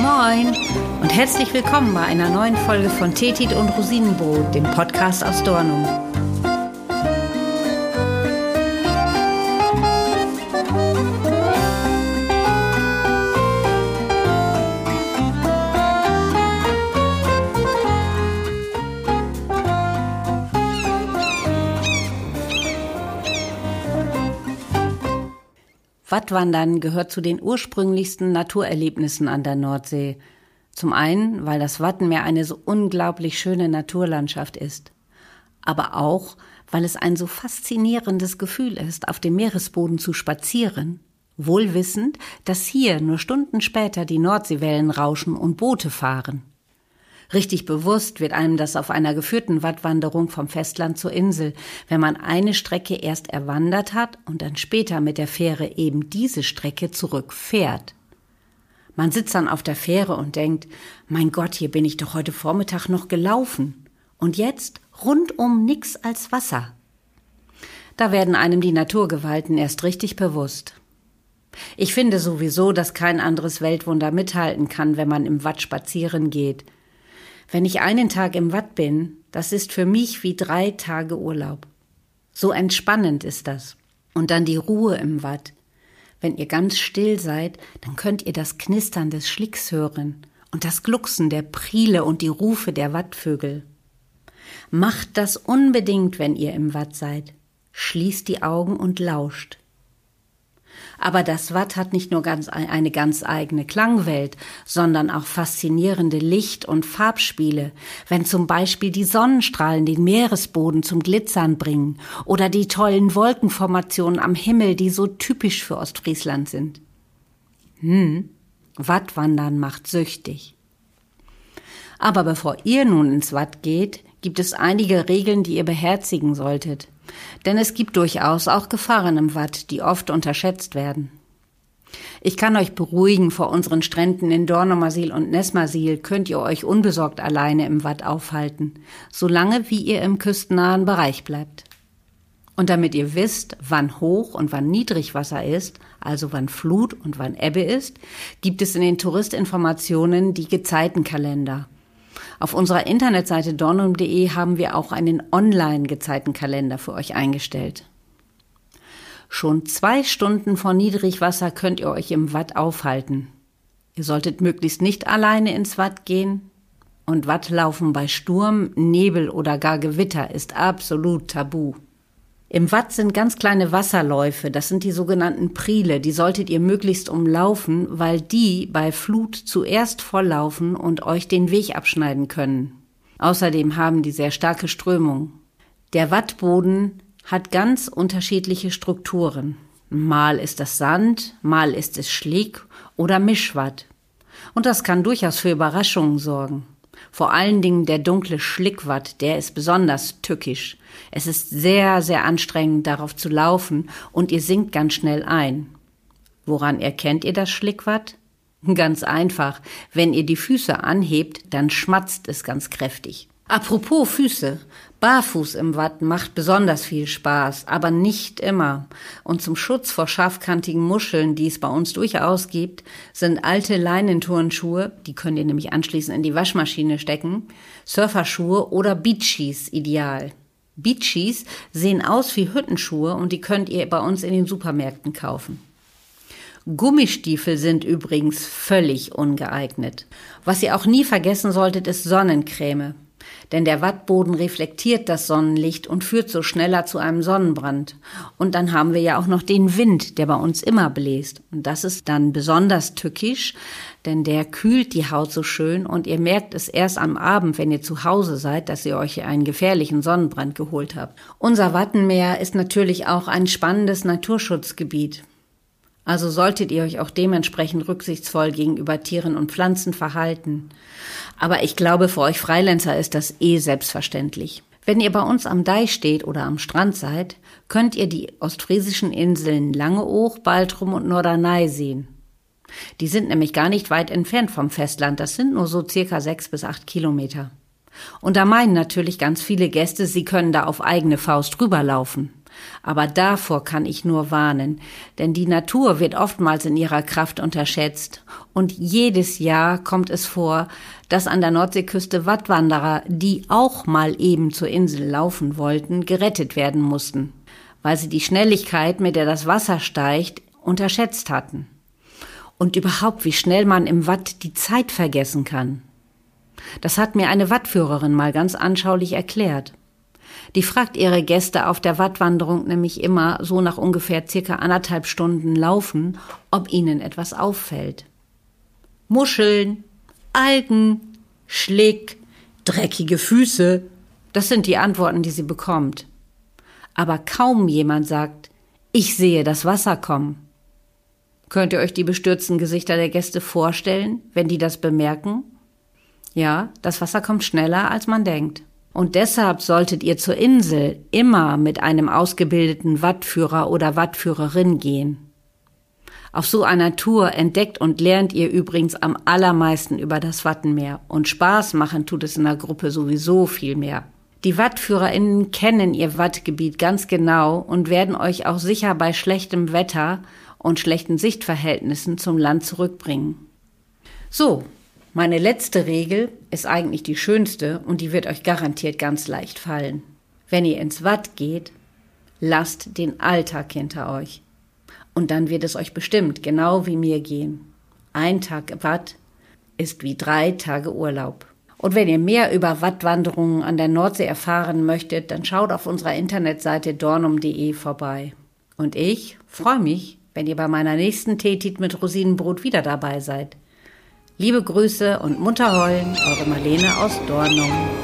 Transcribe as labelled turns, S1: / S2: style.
S1: Moin und herzlich willkommen bei einer neuen Folge von Tetit und Rosinenbrot, dem Podcast aus Dornum. Wattwandern gehört zu den ursprünglichsten Naturerlebnissen an der Nordsee. Zum einen, weil das Wattenmeer eine so unglaublich schöne Naturlandschaft ist. Aber auch, weil es ein so faszinierendes Gefühl ist, auf dem Meeresboden zu spazieren. Wohl wissend, dass hier nur Stunden später die Nordseewellen rauschen und Boote fahren. Richtig bewusst wird einem das auf einer geführten Wattwanderung vom Festland zur Insel, wenn man eine Strecke erst erwandert hat und dann später mit der Fähre eben diese Strecke zurückfährt. Man sitzt dann auf der Fähre und denkt, mein Gott, hier bin ich doch heute Vormittag noch gelaufen. Und jetzt rundum nix als Wasser. Da werden einem die Naturgewalten erst richtig bewusst. Ich finde sowieso, dass kein anderes Weltwunder mithalten kann, wenn man im Watt spazieren geht – wenn ich einen Tag im Watt bin, das ist für mich wie drei Tage Urlaub. So entspannend ist das. Und dann die Ruhe im Watt. Wenn ihr ganz still seid, dann könnt ihr das Knistern des Schlicks hören und das Glucksen der Priele und die Rufe der Wattvögel. Macht das unbedingt, wenn ihr im Watt seid. Schließt die Augen und lauscht. Aber das Watt hat nicht nur ganz eine ganz eigene Klangwelt, sondern auch faszinierende Licht- und Farbspiele, wenn zum Beispiel die Sonnenstrahlen den Meeresboden zum Glitzern bringen oder die tollen Wolkenformationen am Himmel, die so typisch für Ostfriesland sind. Hm, Wattwandern macht süchtig. Aber bevor ihr nun ins Watt geht, gibt es einige Regeln, die ihr beherzigen solltet. Denn es gibt durchaus auch Gefahren im Watt, die oft unterschätzt werden. Ich kann euch beruhigen, vor unseren Stränden in Dornumersiel und Nesmersiel könnt ihr euch unbesorgt alleine im Watt aufhalten, solange wie ihr im küstennahen Bereich bleibt. Und damit ihr wisst, wann Hoch- und wann Niedrigwasser ist, also wann Flut und wann Ebbe ist, gibt es in den Touristinformationen die Gezeitenkalender – auf unserer Internetseite dornum.de haben wir auch einen Online-Gezeitenkalender für euch eingestellt. Schon zwei Stunden vor Niedrigwasser könnt ihr euch im Watt aufhalten. Ihr solltet möglichst nicht alleine ins Watt gehen. Und Wattlaufen bei Sturm, Nebel oder gar Gewitter ist absolut tabu. Im Watt sind ganz kleine Wasserläufe, das sind die sogenannten Priele, die solltet ihr möglichst umlaufen, weil die bei Flut zuerst volllaufen und euch den Weg abschneiden können. Außerdem haben die sehr starke Strömung. Der Wattboden hat ganz unterschiedliche Strukturen. Mal ist das Sand, mal ist es Schlick oder Mischwatt. Und das kann durchaus für Überraschungen sorgen. Vor allen Dingen der dunkle Schlickwatt, der ist besonders tückisch. Es ist sehr, sehr anstrengend, darauf zu laufen und ihr sinkt ganz schnell ein. Woran erkennt ihr das Schlickwatt? Ganz einfach. Wenn ihr die Füße anhebt, dann schmatzt es ganz kräftig. Apropos Füße. Barfuß im Watt macht besonders viel Spaß, aber nicht immer. Und zum Schutz vor scharfkantigen Muscheln, die es bei uns durchaus gibt, sind alte Leinenturnschuhe, die könnt ihr nämlich anschließend in die Waschmaschine stecken, Surferschuhe oder Beachies ideal. Beachies sehen aus wie Hüttenschuhe und die könnt ihr bei uns in den Supermärkten kaufen. Gummistiefel sind übrigens völlig ungeeignet. Was ihr auch nie vergessen solltet, ist Sonnencreme denn der Wattboden reflektiert das Sonnenlicht und führt so schneller zu einem Sonnenbrand. Und dann haben wir ja auch noch den Wind, der bei uns immer bläst. Und das ist dann besonders tückisch, denn der kühlt die Haut so schön und ihr merkt es erst am Abend, wenn ihr zu Hause seid, dass ihr euch einen gefährlichen Sonnenbrand geholt habt. Unser Wattenmeer ist natürlich auch ein spannendes Naturschutzgebiet. Also solltet ihr euch auch dementsprechend rücksichtsvoll gegenüber Tieren und Pflanzen verhalten. Aber ich glaube, für euch Freilenzer ist das eh selbstverständlich. Wenn ihr bei uns am Deich steht oder am Strand seid, könnt ihr die ostfriesischen Inseln Langeoog, Baltrum und Norderney sehen. Die sind nämlich gar nicht weit entfernt vom Festland, das sind nur so circa sechs bis acht Kilometer. Und da meinen natürlich ganz viele Gäste, sie können da auf eigene Faust rüberlaufen. Aber davor kann ich nur warnen, denn die Natur wird oftmals in ihrer Kraft unterschätzt und jedes Jahr kommt es vor, dass an der Nordseeküste Wattwanderer, die auch mal eben zur Insel laufen wollten, gerettet werden mussten, weil sie die Schnelligkeit, mit der das Wasser steigt, unterschätzt hatten. Und überhaupt, wie schnell man im Watt die Zeit vergessen kann. Das hat mir eine Wattführerin mal ganz anschaulich erklärt. Die fragt ihre Gäste auf der Wattwanderung nämlich immer so nach ungefähr circa anderthalb Stunden Laufen, ob ihnen etwas auffällt. Muscheln, Algen, Schlick, dreckige Füße, das sind die Antworten, die sie bekommt. Aber kaum jemand sagt, ich sehe das Wasser kommen. Könnt ihr euch die bestürzten Gesichter der Gäste vorstellen, wenn die das bemerken? Ja, das Wasser kommt schneller, als man denkt. Und deshalb solltet ihr zur Insel immer mit einem ausgebildeten Wattführer oder Wattführerin gehen. Auf so einer Tour entdeckt und lernt ihr übrigens am allermeisten über das Wattenmeer und Spaß machen tut es in der Gruppe sowieso viel mehr. Die WattführerInnen kennen ihr Wattgebiet ganz genau und werden euch auch sicher bei schlechtem Wetter und schlechten Sichtverhältnissen zum Land zurückbringen. So, meine letzte Regel ist eigentlich die schönste und die wird euch garantiert ganz leicht fallen. Wenn ihr ins Watt geht, lasst den Alltag hinter euch. Und dann wird es euch bestimmt genau wie mir gehen. Ein Tag Watt ist wie drei Tage Urlaub. Und wenn ihr mehr über Wattwanderungen an der Nordsee erfahren möchtet, dann schaut auf unserer Internetseite dornum.de vorbei. Und ich freue mich, wenn ihr bei meiner nächsten Teetit mit Rosinenbrot wieder dabei seid. Liebe Grüße und Munterheulen, eure Marlene aus Dornum.